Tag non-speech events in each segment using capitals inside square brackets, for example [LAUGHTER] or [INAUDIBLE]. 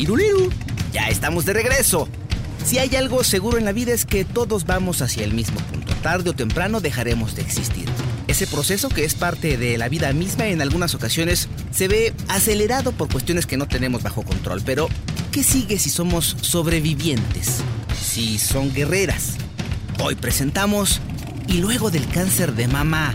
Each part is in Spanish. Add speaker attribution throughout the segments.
Speaker 1: Iruriru, ya estamos de regreso. Si hay algo seguro en la vida es que todos vamos hacia el mismo punto. Tarde o temprano dejaremos de existir. Ese proceso, que es parte de la vida misma, en algunas ocasiones se ve acelerado por cuestiones que no tenemos bajo control. Pero, ¿qué sigue si somos sobrevivientes? Si son guerreras. Hoy presentamos Y luego del cáncer de mama.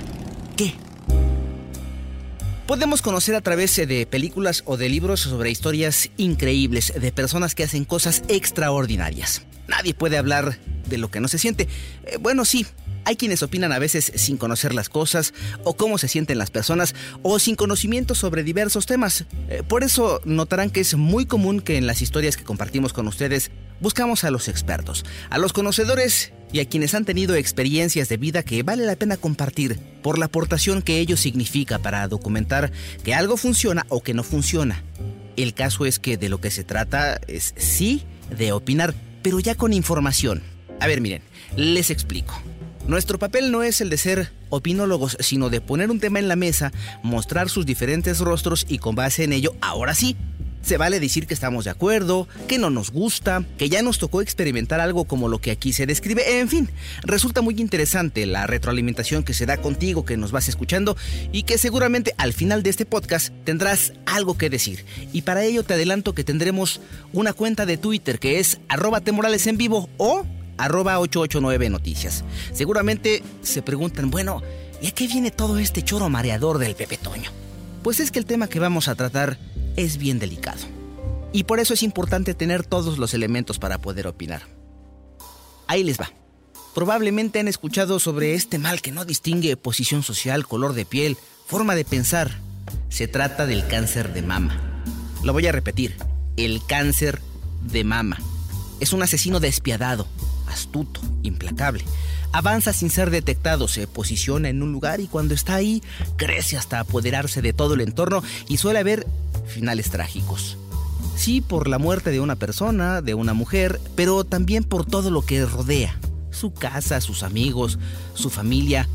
Speaker 1: Podemos conocer a través de películas o de libros sobre historias increíbles de personas que hacen cosas extraordinarias. Nadie puede hablar de lo que no se siente. Eh, bueno, sí, hay quienes opinan a veces sin conocer las cosas o cómo se sienten las personas o sin conocimiento sobre diversos temas. Eh, por eso notarán que es muy común que en las historias que compartimos con ustedes buscamos a los expertos, a los conocedores y a quienes han tenido experiencias de vida que vale la pena compartir por la aportación que ello significa para documentar que algo funciona o que no funciona. El caso es que de lo que se trata es sí de opinar, pero ya con información. A ver, miren, les explico. Nuestro papel no es el de ser opinólogos, sino de poner un tema en la mesa, mostrar sus diferentes rostros y con base en ello, ahora sí, se vale decir que estamos de acuerdo, que no nos gusta, que ya nos tocó experimentar algo como lo que aquí se describe. En fin, resulta muy interesante la retroalimentación que se da contigo, que nos vas escuchando y que seguramente al final de este podcast tendrás algo que decir. Y para ello te adelanto que tendremos una cuenta de Twitter que es arroba temorales en vivo o arroba 889 Noticias. Seguramente se preguntan, bueno, ¿y a qué viene todo este choro mareador del Pepe Toño? Pues es que el tema que vamos a tratar es bien delicado. Y por eso es importante tener todos los elementos para poder opinar. Ahí les va. Probablemente han escuchado sobre este mal que no distingue posición social, color de piel, forma de pensar. Se trata del cáncer de mama. Lo voy a repetir. El cáncer de mama. Es un asesino despiadado, astuto, implacable. Avanza sin ser detectado, se posiciona en un lugar y cuando está ahí crece hasta apoderarse de todo el entorno y suele haber finales trágicos. Sí, por la muerte de una persona, de una mujer, pero también por todo lo que rodea. Su casa, sus amigos, su familia,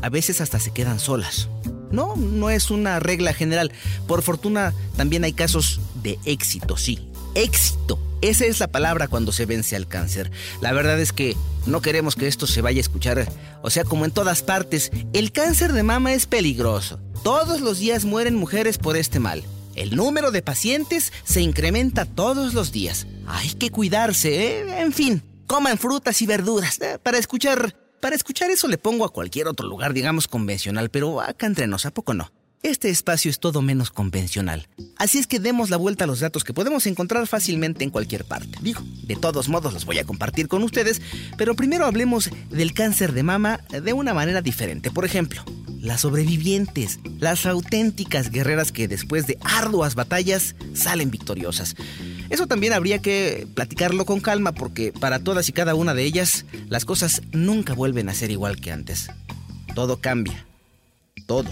Speaker 1: a veces hasta se quedan solas. No, no es una regla general. Por fortuna también hay casos de éxito, sí. Éxito. Esa es la palabra cuando se vence al cáncer. La verdad es que no queremos que esto se vaya a escuchar. O sea, como en todas partes, el cáncer de mama es peligroso. Todos los días mueren mujeres por este mal. El número de pacientes se incrementa todos los días. Hay que cuidarse, ¿eh? En fin, coman frutas y verduras. ¿eh? Para escuchar... Para escuchar eso le pongo a cualquier otro lugar, digamos, convencional, pero acá entre nos, ¿a poco no? Este espacio es todo menos convencional. Así es que demos la vuelta a los datos que podemos encontrar fácilmente en cualquier parte. Digo, de todos modos los voy a compartir con ustedes, pero primero hablemos del cáncer de mama de una manera diferente. Por ejemplo, las sobrevivientes, las auténticas guerreras que después de arduas batallas salen victoriosas. Eso también habría que platicarlo con calma porque para todas y cada una de ellas las cosas nunca vuelven a ser igual que antes. Todo cambia. Todo.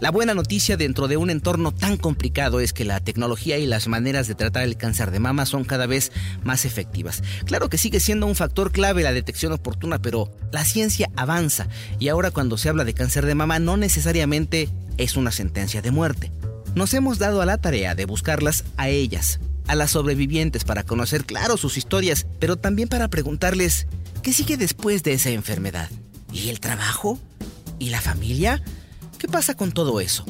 Speaker 1: La buena noticia dentro de un entorno tan complicado es que la tecnología y las maneras de tratar el cáncer de mama son cada vez más efectivas. Claro que sigue siendo un factor clave la detección oportuna, pero la ciencia avanza y ahora cuando se habla de cáncer de mama no necesariamente es una sentencia de muerte. Nos hemos dado a la tarea de buscarlas a ellas, a las sobrevivientes para conocer claro sus historias, pero también para preguntarles qué sigue después de esa enfermedad. ¿Y el trabajo? ¿Y la familia? ¿Qué pasa con todo eso?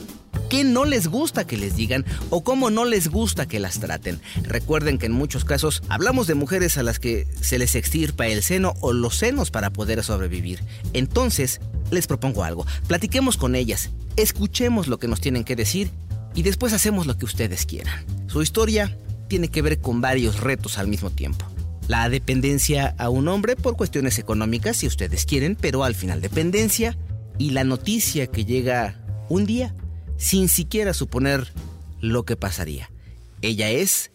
Speaker 1: ¿Qué no les gusta que les digan o cómo no les gusta que las traten? Recuerden que en muchos casos hablamos de mujeres a las que se les extirpa el seno o los senos para poder sobrevivir. Entonces, les propongo algo. Platiquemos con ellas, escuchemos lo que nos tienen que decir y después hacemos lo que ustedes quieran. Su historia tiene que ver con varios retos al mismo tiempo. La dependencia a un hombre por cuestiones económicas, si ustedes quieren, pero al final dependencia y la noticia que llega un día sin siquiera suponer lo que pasaría. Ella es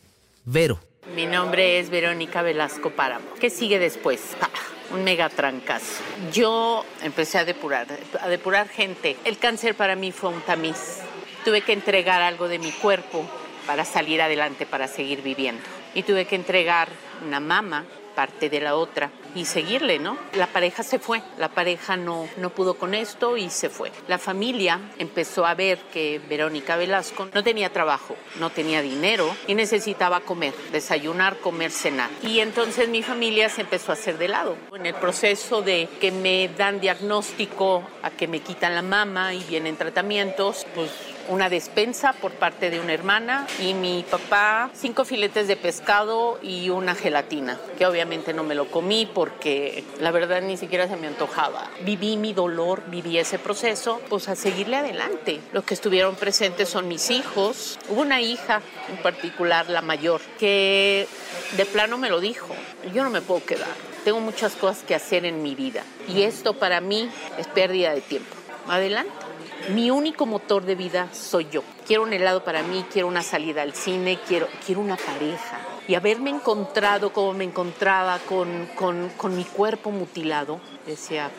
Speaker 1: Vero.
Speaker 2: Mi nombre es Verónica Velasco Páramo. ¿Qué sigue después? Ah, un mega trancazo. Yo empecé a depurar, a depurar gente. El cáncer para mí fue un tamiz. Tuve que entregar algo de mi cuerpo para salir adelante, para seguir viviendo. Y tuve que entregar una mama parte de la otra y seguirle, ¿no? La pareja se fue, la pareja no, no pudo con esto y se fue. La familia empezó a ver que Verónica Velasco no tenía trabajo, no tenía dinero y necesitaba comer, desayunar, comer, cenar. Y entonces mi familia se empezó a hacer de lado. En el proceso de que me dan diagnóstico a que me quitan la mama y vienen tratamientos, pues una despensa por parte de una hermana y mi papá cinco filetes de pescado y una gelatina, que obviamente no me lo comí porque la verdad ni siquiera se me antojaba. Viví mi dolor, viví ese proceso, pues a seguirle adelante. Los que estuvieron presentes son mis hijos. Hubo una hija en particular, la mayor, que de plano me lo dijo, yo no me puedo quedar. Tengo muchas cosas que hacer en mi vida y esto para mí es pérdida de tiempo. Adelante. Mi único motor de vida soy yo. Quiero un helado para mí, quiero una salida al cine, quiero, quiero una pareja. Y haberme encontrado como me encontraba con, con, con mi cuerpo mutilado, decía,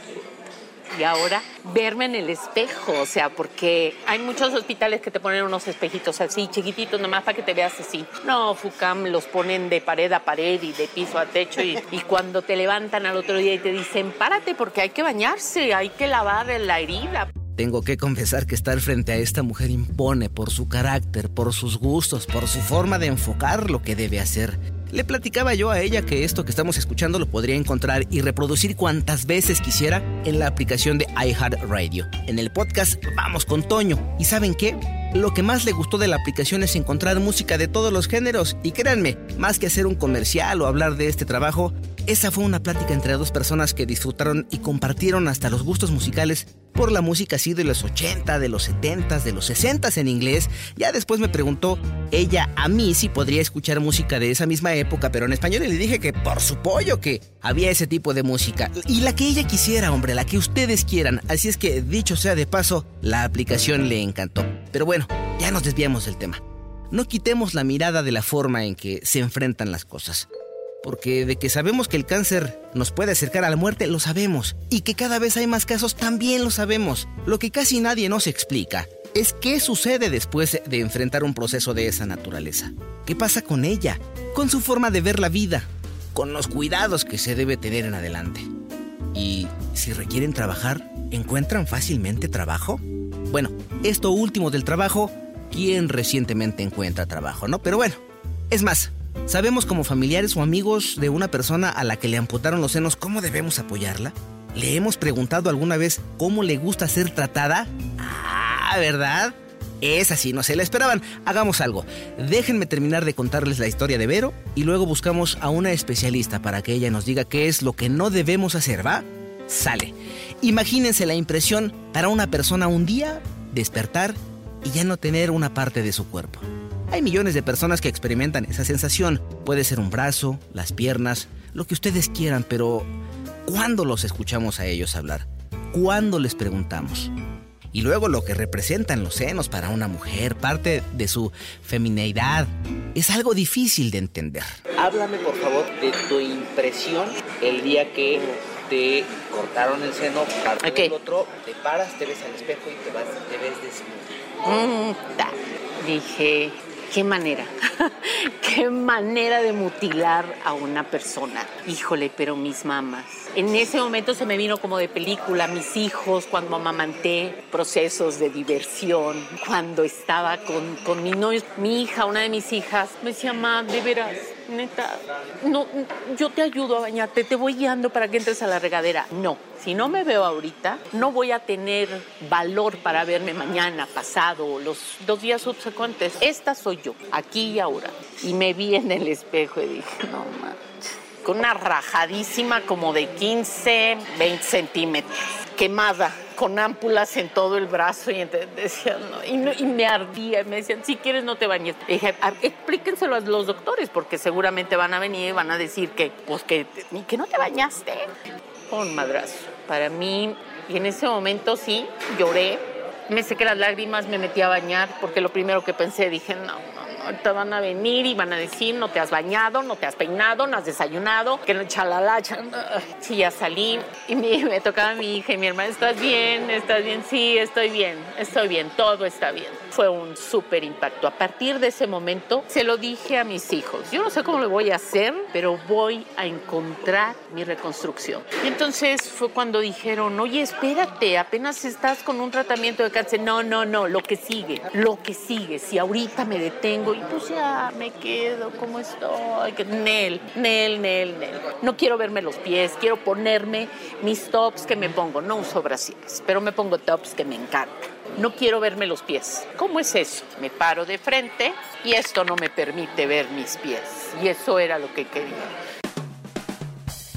Speaker 2: y ahora verme en el espejo, o sea, porque hay muchos hospitales que te ponen unos espejitos así, chiquititos, nomás para que te veas así. No, FUCAM los ponen de pared a pared y de piso a techo y, y cuando te levantan al otro día y te dicen, párate porque hay que bañarse, hay que lavar la herida.
Speaker 1: Tengo que confesar que estar frente a esta mujer impone por su carácter, por sus gustos, por su forma de enfocar lo que debe hacer. Le platicaba yo a ella que esto que estamos escuchando lo podría encontrar y reproducir cuantas veces quisiera en la aplicación de iHeartRadio. En el podcast Vamos con Toño. ¿Y saben qué? Lo que más le gustó de la aplicación es encontrar música de todos los géneros. Y créanme, más que hacer un comercial o hablar de este trabajo, esa fue una plática entre dos personas que disfrutaron y compartieron hasta los gustos musicales por la música así de los 80, de los 70, de los 60 en inglés. Ya después me preguntó ella a mí si podría escuchar música de esa misma época, pero en español y le dije que por su pollo que había ese tipo de música. Y la que ella quisiera, hombre, la que ustedes quieran. Así es que, dicho sea de paso, la aplicación le encantó. Pero bueno, ya nos desviamos del tema. No quitemos la mirada de la forma en que se enfrentan las cosas. Porque de que sabemos que el cáncer nos puede acercar a la muerte, lo sabemos. Y que cada vez hay más casos, también lo sabemos. Lo que casi nadie nos explica es qué sucede después de enfrentar un proceso de esa naturaleza. ¿Qué pasa con ella? Con su forma de ver la vida. Con los cuidados que se debe tener en adelante. Y si requieren trabajar, ¿encuentran fácilmente trabajo? Bueno, esto último del trabajo, ¿quién recientemente encuentra trabajo, no? Pero bueno, es más, ¿Sabemos como familiares o amigos de una persona a la que le amputaron los senos cómo debemos apoyarla? ¿Le hemos preguntado alguna vez cómo le gusta ser tratada? Ah, ¿verdad? Es así, no se la esperaban. Hagamos algo. Déjenme terminar de contarles la historia de Vero y luego buscamos a una especialista para que ella nos diga qué es lo que no debemos hacer, ¿va? Sale. Imagínense la impresión para una persona un día despertar y ya no tener una parte de su cuerpo. Hay millones de personas que experimentan esa sensación. Puede ser un brazo, las piernas, lo que ustedes quieran, pero ¿cuándo los escuchamos a ellos hablar? ¿Cuándo les preguntamos? Y luego lo que representan los senos para una mujer, parte de su femineidad, es algo difícil de entender. Háblame por favor de tu impresión el día que te cortaron el seno, parte
Speaker 2: Ok.
Speaker 1: del otro, te paras, te ves al espejo y te, vas, te ves desnudo.
Speaker 2: Mm, ta. Dije, qué manera, [LAUGHS] qué manera de mutilar a una persona. Híjole, pero mis mamás. En ese momento se me vino como de película, mis hijos, cuando amamanté, procesos de diversión, cuando estaba con, con mi novio, mi hija, una de mis hijas, me decía, mamá, de veras, neta, no, yo te ayudo a bañarte, te voy guiando para que entres a la regadera. No, si no me veo ahorita, no voy a tener valor para verme mañana, pasado, los dos días subsecuentes. Esta soy yo, aquí y ahora. Y me vi en el espejo y dije, no manches. Con una rajadísima como de 15, 20 centímetros, quemada, con ámpulas en todo el brazo y me ardía, y me decían, si quieres no te bañes. Dije, "A- explíquenselo a los doctores, porque seguramente van a venir y van a decir que, pues que, que no te bañaste. Un madrazo. Para mí, y en ese momento sí, lloré, me sequé las lágrimas, me metí a bañar, porque lo primero que pensé, dije, no, no, ahorita van a venir y van a decir, no te has bañado, no te has peinado, no has desayunado, que no chalala. Sí, ya salí y me, me tocaba mi hija y mi hermana, ¿estás bien? ¿Estás bien? Sí, estoy bien, estoy bien, todo está bien. Fue un súper impacto. A partir de ese momento se lo dije a mis hijos. Yo no sé cómo lo voy a hacer, pero voy a encontrar mi reconstrucción. Y entonces fue cuando dijeron, oye, espérate, apenas estás con un tratamiento de cáncer. No, no, no, lo que sigue, lo que sigue. Si ahorita me detengo y pues ya me quedo como estoy. Nel, Nel, Nel, Nel. No quiero verme los pies, quiero ponerme mis tops que me pongo. No uso brasiles, pero me pongo tops que me encantan. No quiero verme los pies. ¿Cómo es eso? Me paro de frente y esto no me permite ver mis pies. Y eso era lo que quería.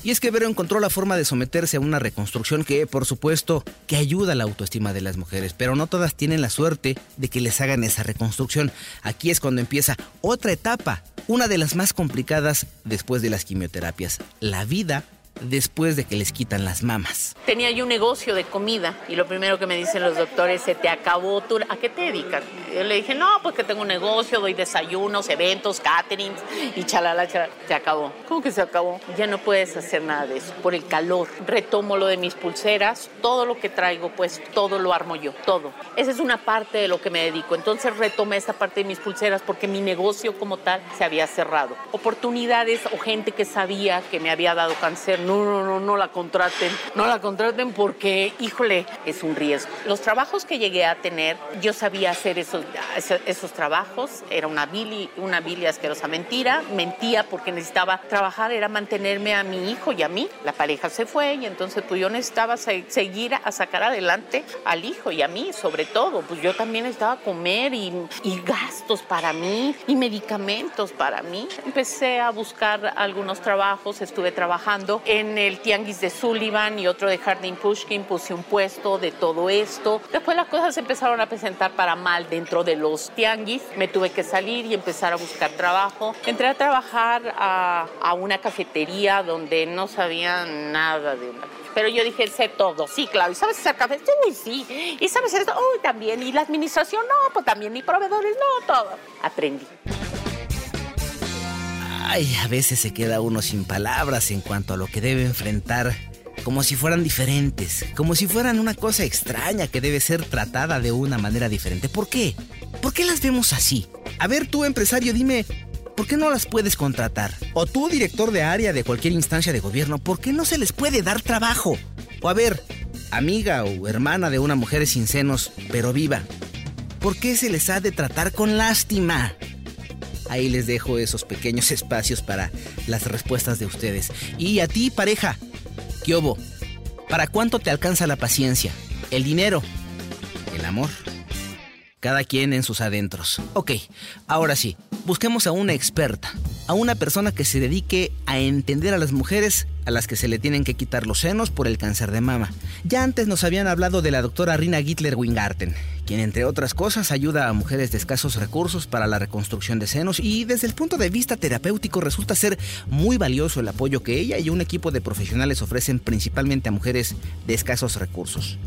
Speaker 1: Y es que Vero encontró la forma de someterse a una reconstrucción que, por supuesto, que ayuda a la autoestima de las mujeres, pero no todas tienen la suerte de que les hagan esa reconstrucción. Aquí es cuando empieza otra etapa, una de las más complicadas después de las quimioterapias, la vida después de que les quitan las mamas.
Speaker 2: Tenía yo un negocio de comida y lo primero que me dicen los doctores, se te acabó tu... ¿A qué te dedicas? Yo le dije, no, pues que tengo un negocio, doy desayunos, eventos, caterings y chalala, chalala. Se acabó. ¿Cómo que se acabó? Ya no puedes hacer nada de eso por el calor. Retomo lo de mis pulseras, todo lo que traigo, pues todo lo armo yo, todo. Esa es una parte de lo que me dedico. Entonces retomé esta parte de mis pulseras porque mi negocio como tal se había cerrado. Oportunidades o gente que sabía que me había dado cáncer no, no, no, no la contraten, no la contraten porque, híjole, es un riesgo. Los trabajos que llegué a tener, yo sabía hacer esos, esos trabajos, era una bili, una bili asquerosa mentira, mentía porque necesitaba trabajar, era mantenerme a mi hijo y a mí. La pareja se fue y entonces pues yo necesitaba seguir a sacar adelante al hijo y a mí sobre todo, pues yo también necesitaba comer y, y gastos para mí y medicamentos para mí. Empecé a buscar algunos trabajos, estuve trabajando en el Tianguis de Sullivan y otro de Harding Pushkin, puse un puesto de todo esto. Después las cosas se empezaron a presentar para mal dentro de los Tianguis. Me tuve que salir y empezar a buscar trabajo. Entré a trabajar a, una cafetería donde no sabía nada de una pero yo dije, sé todo, sí, claro, ¿y sabes hacer café? Uy, sí, y sabes esto, uy, también, y la administración, no, pues también, y proveedores, no, todo. Aprendí.
Speaker 1: Ay, a veces se queda uno sin palabras en cuanto a lo que debe enfrentar, como si fueran diferentes, como si fueran una cosa extraña que debe ser tratada de una manera diferente. ¿Por qué? ¿Por qué las vemos así? A ver, tú empresario, dime, ¿por qué no las puedes contratar? O tú, director de área de cualquier instancia de gobierno, ¿por qué no se les puede dar trabajo? O a ver, amiga o hermana de una mujer sin senos, pero viva, ¿por qué se les ha de tratar con lástima? Ahí les dejo esos pequeños [LAUGHS] espacios para las respuestas de ustedes. Y a ti, pareja, ¿qué hubo? ¿Para cuánto te alcanza la paciencia? ¿El dinero? ¿El amor? Cada quien en sus adentros. Ok, ahora sí, busquemos a una experta, a una persona que se dedique a entender a las mujeres a las que se le tienen que quitar los senos por el cáncer de mama. Ya antes nos habían hablado de la doctora Rina Gittler Wingarten, quien entre otras cosas ayuda a mujeres de escasos recursos para la reconstrucción de senos y desde el punto de vista terapéutico resulta ser muy valioso el apoyo que ella y un equipo de profesionales ofrecen principalmente a mujeres de escasos recursos.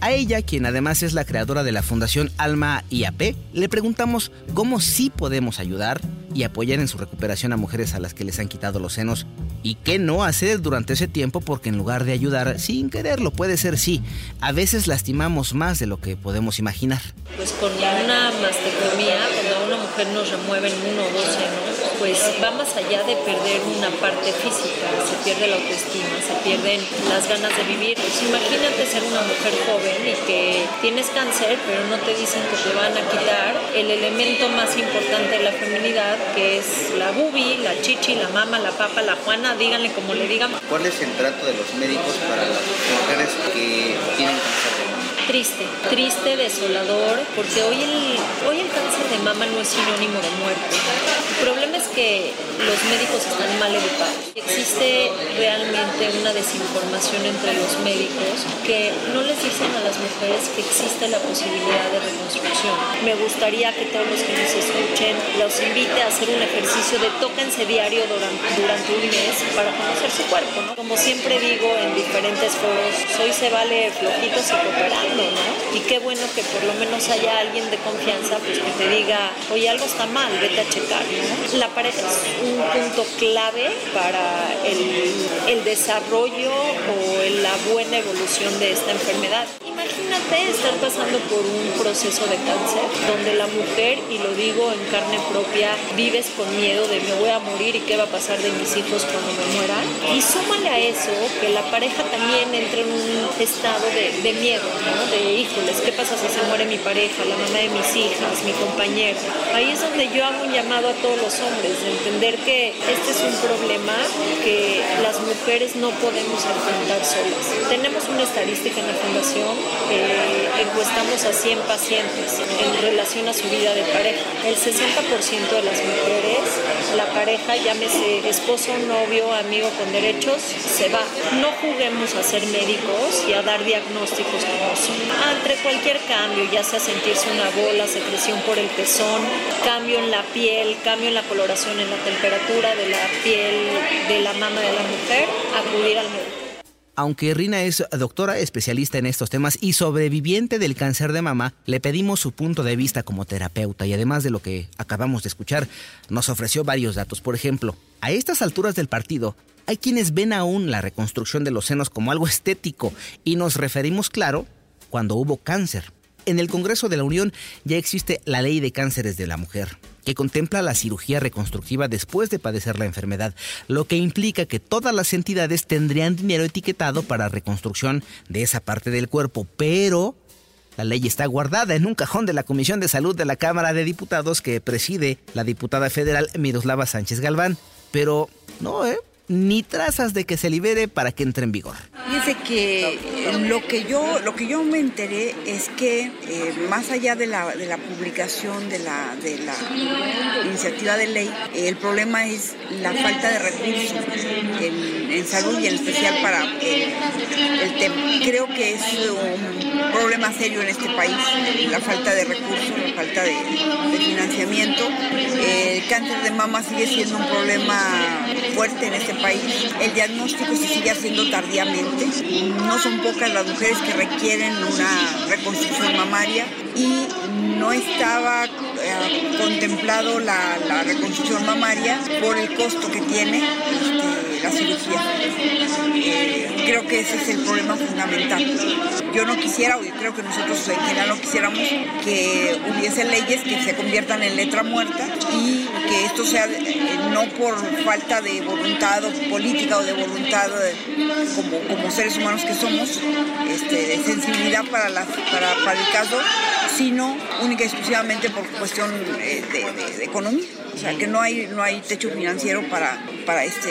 Speaker 1: A ella, quien además es la creadora de la Fundación Alma IAP, le preguntamos cómo sí podemos ayudar y apoyar en su recuperación a mujeres a las que les han quitado los senos y qué no hacer durante ese tiempo porque en lugar de ayudar sin quererlo puede ser sí, a veces lastimamos más de lo que podemos imaginar.
Speaker 3: Pues con una mastectomía, cuando una mujer nos remueve uno o dos senos, pues va más allá de perder una parte física, se pierde la autoestima, se pierden las ganas de vivir. Pues imagínate ser una mujer joven y que tienes cáncer, pero no te dicen que te van a quitar el elemento más importante de la feminidad, que es la bubi, la chichi, la mama, la papa, la juana, díganle como le digan.
Speaker 4: ¿Cuál es el trato de los médicos para las mujeres que tienen cáncer de mama?
Speaker 3: Triste, triste, desolador, porque hoy el, hoy el cáncer de mama no es sinónimo de muerte. El problema es que los médicos están mal educados. Existe realmente una desinformación entre los médicos que no les dicen a las mujeres que existe la posibilidad de reconstrucción. Me gustaría que todos los que nos escuchen los invite a hacer un ejercicio de tóquense diario durante, durante un mes para conocer su cuerpo. ¿no? Como siempre digo en diferentes foros, soy se vale flojitos y cooperando. Y qué bueno que por lo menos haya alguien de confianza pues, que te diga, oye, algo está mal, vete a checar, La pareja es un punto clave para el, el desarrollo o la buena evolución de esta enfermedad. Imagínate estar pasando por un proceso de cáncer donde la mujer, y lo digo en carne propia, vives con miedo de me voy a morir y qué va a pasar de mis hijos cuando me mueran. Y súmale a eso que la pareja también entra en un estado de, de miedo, ¿no? De híjoles, ¿qué pasa si se muere mi pareja, la mamá de mis hijas, mi compañero? Ahí es donde yo hago un llamado a todos los hombres, de entender que este es un problema que las mujeres no podemos enfrentar solas. Tenemos una estadística en la fundación, eh, encuestamos a 100 pacientes en relación a su vida de pareja. El 60% de las mujeres, la pareja, llámese esposo, novio, amigo con derechos, se va. No juguemos a ser médicos y a dar diagnósticos como. Entre cualquier cambio, ya sea sentirse una bola, secreción por el pezón, cambio en la piel, cambio en la coloración, en la temperatura de la piel de la mama de la mujer, acudir al médico.
Speaker 1: Aunque Rina es doctora especialista en estos temas y sobreviviente del cáncer de mama, le pedimos su punto de vista como terapeuta y además de lo que acabamos de escuchar, nos ofreció varios datos. Por ejemplo, a estas alturas del partido, hay quienes ven aún la reconstrucción de los senos como algo estético y nos referimos, claro, cuando hubo cáncer. En el Congreso de la Unión ya existe la Ley de Cánceres de la Mujer, que contempla la cirugía reconstructiva después de padecer la enfermedad, lo que implica que todas las entidades tendrían dinero etiquetado para reconstrucción de esa parte del cuerpo, pero la ley está guardada en un cajón de la Comisión de Salud de la Cámara de Diputados que preside la diputada federal Miroslava Sánchez Galván. Pero no, ¿eh? Ni trazas de que se libere para que entre en vigor.
Speaker 5: Dice que lo que yo lo que yo me enteré es que eh, más allá de la, de la publicación de la, de la iniciativa de ley, el problema es la falta de recursos en, salud y en especial para eh, el tema. Creo que es un problema serio en este país, la falta de recursos, la falta de financiamiento. el cáncer de mama sigue siendo un problema fuerte en este país. El diagnóstico se sigue haciendo tardíamente. No son pocas las mujeres que requieren una reconstrucción mamaria y no estaba eh, contemplado la, reconstrucción mamaria por el costo que tiene este, la cirugía. Eh, creo que ese es el problema fundamental. Yo no quisiera, o yo creo que nosotros en general no quisiéramos que hubiese leyes que se conviertan en letra muerta y que esto sea eh, no por falta de voluntad política o de voluntad de, como, como, seres humanos que somos, este, de sensibilidad para, la, para, para, el caso, sino única y exclusivamente por cuestión eh, de, economía. O sea, que no hay, no hay techo financiero para, para, este,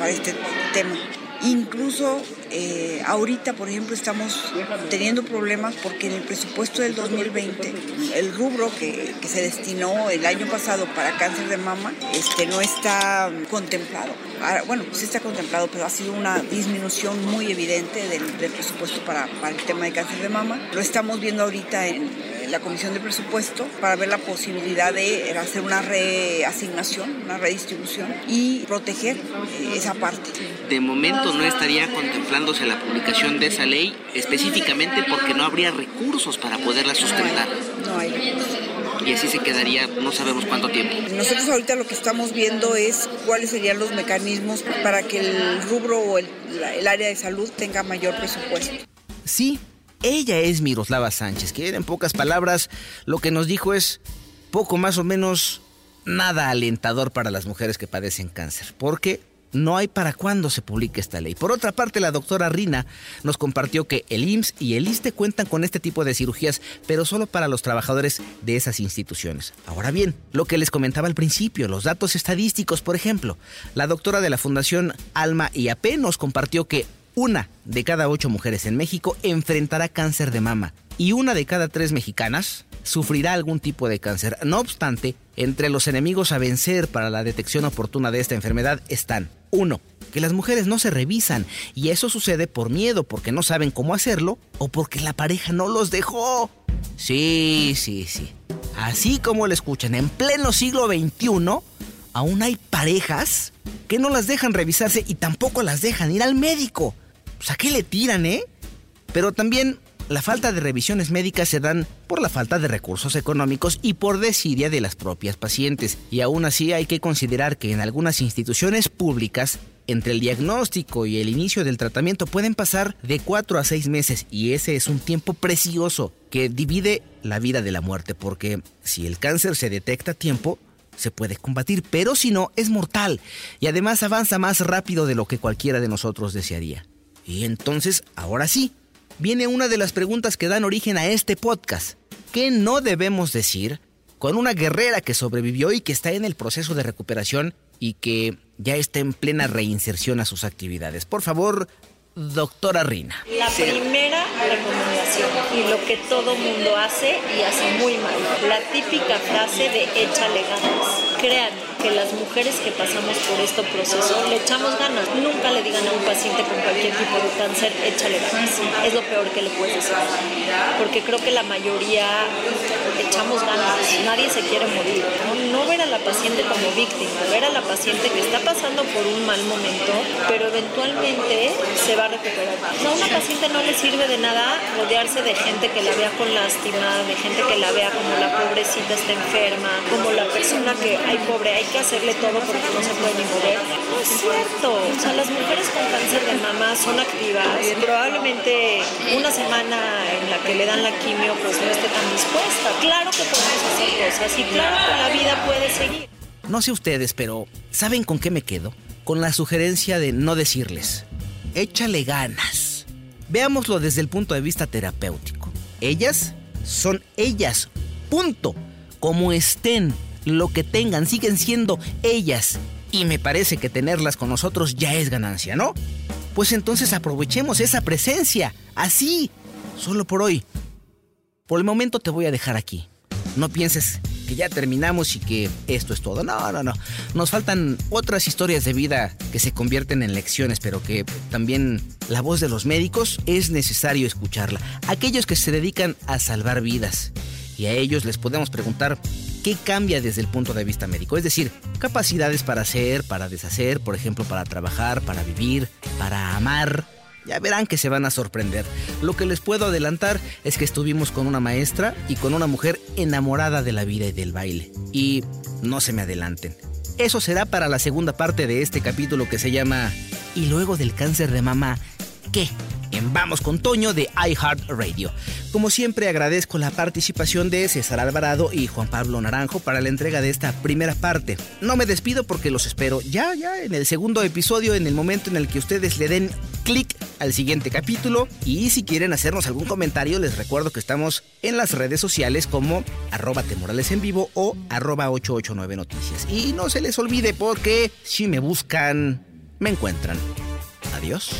Speaker 5: para este tema. Incluso eh, ahorita, por ejemplo, estamos teniendo problemas porque en el presupuesto del 2020, el rubro que, que, se destinó el año pasado para cáncer de mama este, no está contemplado. Ahora, bueno, sí está contemplado, pero ha sido una disminución muy evidente del, presupuesto para, para, el tema de cáncer de mama. Lo estamos viendo ahorita en, la Comisión de Presupuesto para ver la posibilidad de hacer una reasignación, una redistribución y proteger eh, esa parte.
Speaker 4: De momento no estaría contemplando la publicación de esa ley específicamente porque no habría recursos para poderla sustentar.
Speaker 5: No hay, no hay recursos.
Speaker 4: Y así se quedaría no sabemos cuánto tiempo.
Speaker 5: Nosotros ahorita lo que estamos viendo es cuáles serían los mecanismos para que el rubro o el, el área de salud tenga mayor presupuesto.
Speaker 1: Sí, ella es Miroslava Sánchez, que en pocas palabras lo que nos dijo es poco más o menos nada alentador para las mujeres que padecen cáncer, porque no hay para cuándo se publique esta ley. Por otra parte, la doctora Rina nos compartió que el IMSS y el ISTE cuentan con este tipo de cirugías, pero solo para los trabajadores de esas instituciones. Ahora bien, lo que les comentaba al principio, los datos estadísticos, por ejemplo, la doctora de la Fundación Alma IAP nos compartió que una de cada ocho mujeres en México enfrentará cáncer de mama y una de cada tres mexicanas sufrirá algún tipo de cáncer. No obstante, entre los enemigos a vencer para la detección oportuna de esta enfermedad están 1. Que las mujeres no se revisan y eso sucede por miedo, porque no saben cómo hacerlo o porque la pareja no los dejó. Sí, sí, sí. Así como lo escuchan, en pleno siglo XXI, aún hay parejas que no las dejan revisarse y tampoco las dejan ir al médico. O sea, ¿qué le tiran, eh? Pero también la falta de revisiones médicas se dan por la falta de recursos económicos y por desidia de las propias pacientes. Y aún así hay que considerar que en algunas instituciones públicas entre el diagnóstico y el inicio del tratamiento pueden pasar de 4 a 6 meses y ese es un tiempo precioso que divide la vida de la muerte porque si el cáncer se detecta a tiempo, se puede combatir, pero si no, es mortal y además avanza más rápido de lo que cualquiera de nosotros desearía. Y entonces, ahora sí, viene una de las preguntas que dan origen a este podcast. ¿Qué no debemos decir con una guerrera que sobrevivió y que está en el proceso de recuperación y que ya está en plena reinserción a sus actividades? Por favor, doctora Rina.
Speaker 3: La primera recomendación y lo que todo mundo hace y hace muy mal, la típica frase de échale ganas. Créanme que las mujeres que pasamos por este proceso le echamos ganas. Nunca le digan a un paciente con cualquier tipo de cáncer, échale ganas. Es lo peor que le puedes decir. Porque creo que la mayoría echamos ganas. Nadie se quiere morir. No, ver a la paciente como víctima, ver a la paciente que está pasando por un mal momento, pero eventualmente se va a recuperar. a una paciente no le sirve de nada rodearse de gente que la vea con lástima, de gente que la vea como la pobrecita está enferma, como la persona que, ay pobre, que hacerle todo porque no se puede ni mover. No es cierto. O sea, las mujeres con cáncer de mama son activas. Probablemente una semana en la que le dan la quimio pues no esté tan dispuesta. Claro que podemos hacer cosas y claro que la vida puede seguir.
Speaker 1: No sé ustedes, pero ¿saben con qué me quedo? Con la sugerencia de no decirles, échale ganas. Veámoslo desde el punto de vista terapéutico. Ellas son ellas, punto. Como estén, lo que tengan, siguen siendo ellas. Y me parece que tenerlas con nosotros ya es ganancia, ¿no? Pues entonces aprovechemos esa presencia, así, solo por hoy. Por el momento te voy a dejar aquí. No pienses que ya terminamos y que esto es todo. No, no, no. Nos faltan otras historias de vida que se convierten en lecciones, pero que también la voz de los médicos es necesario escucharla. Aquellos que se dedican a salvar vidas. Y a ellos les podemos preguntar qué cambia desde el punto de vista médico. Es decir, capacidades para hacer, para deshacer, por ejemplo, para trabajar, para vivir, para amar. Ya verán que se van a sorprender. Lo que les puedo adelantar es que estuvimos con una maestra y con una mujer enamorada de la vida y del baile. Y no se me adelanten. Eso será para la segunda parte de este capítulo que se llama ¿Y luego del cáncer de mama qué? Vamos con Toño de iHeartRadio. Como siempre agradezco la participación de César Alvarado y Juan Pablo Naranjo para la entrega de esta primera parte. No me despido porque los espero ya, ya en el segundo episodio, en el momento en el que ustedes le den clic al siguiente capítulo. Y si quieren hacernos algún comentario, les recuerdo que estamos en las redes sociales como arroba temorales en vivo o arroba 889 noticias. Y no se les olvide porque si me buscan, me encuentran. Adiós.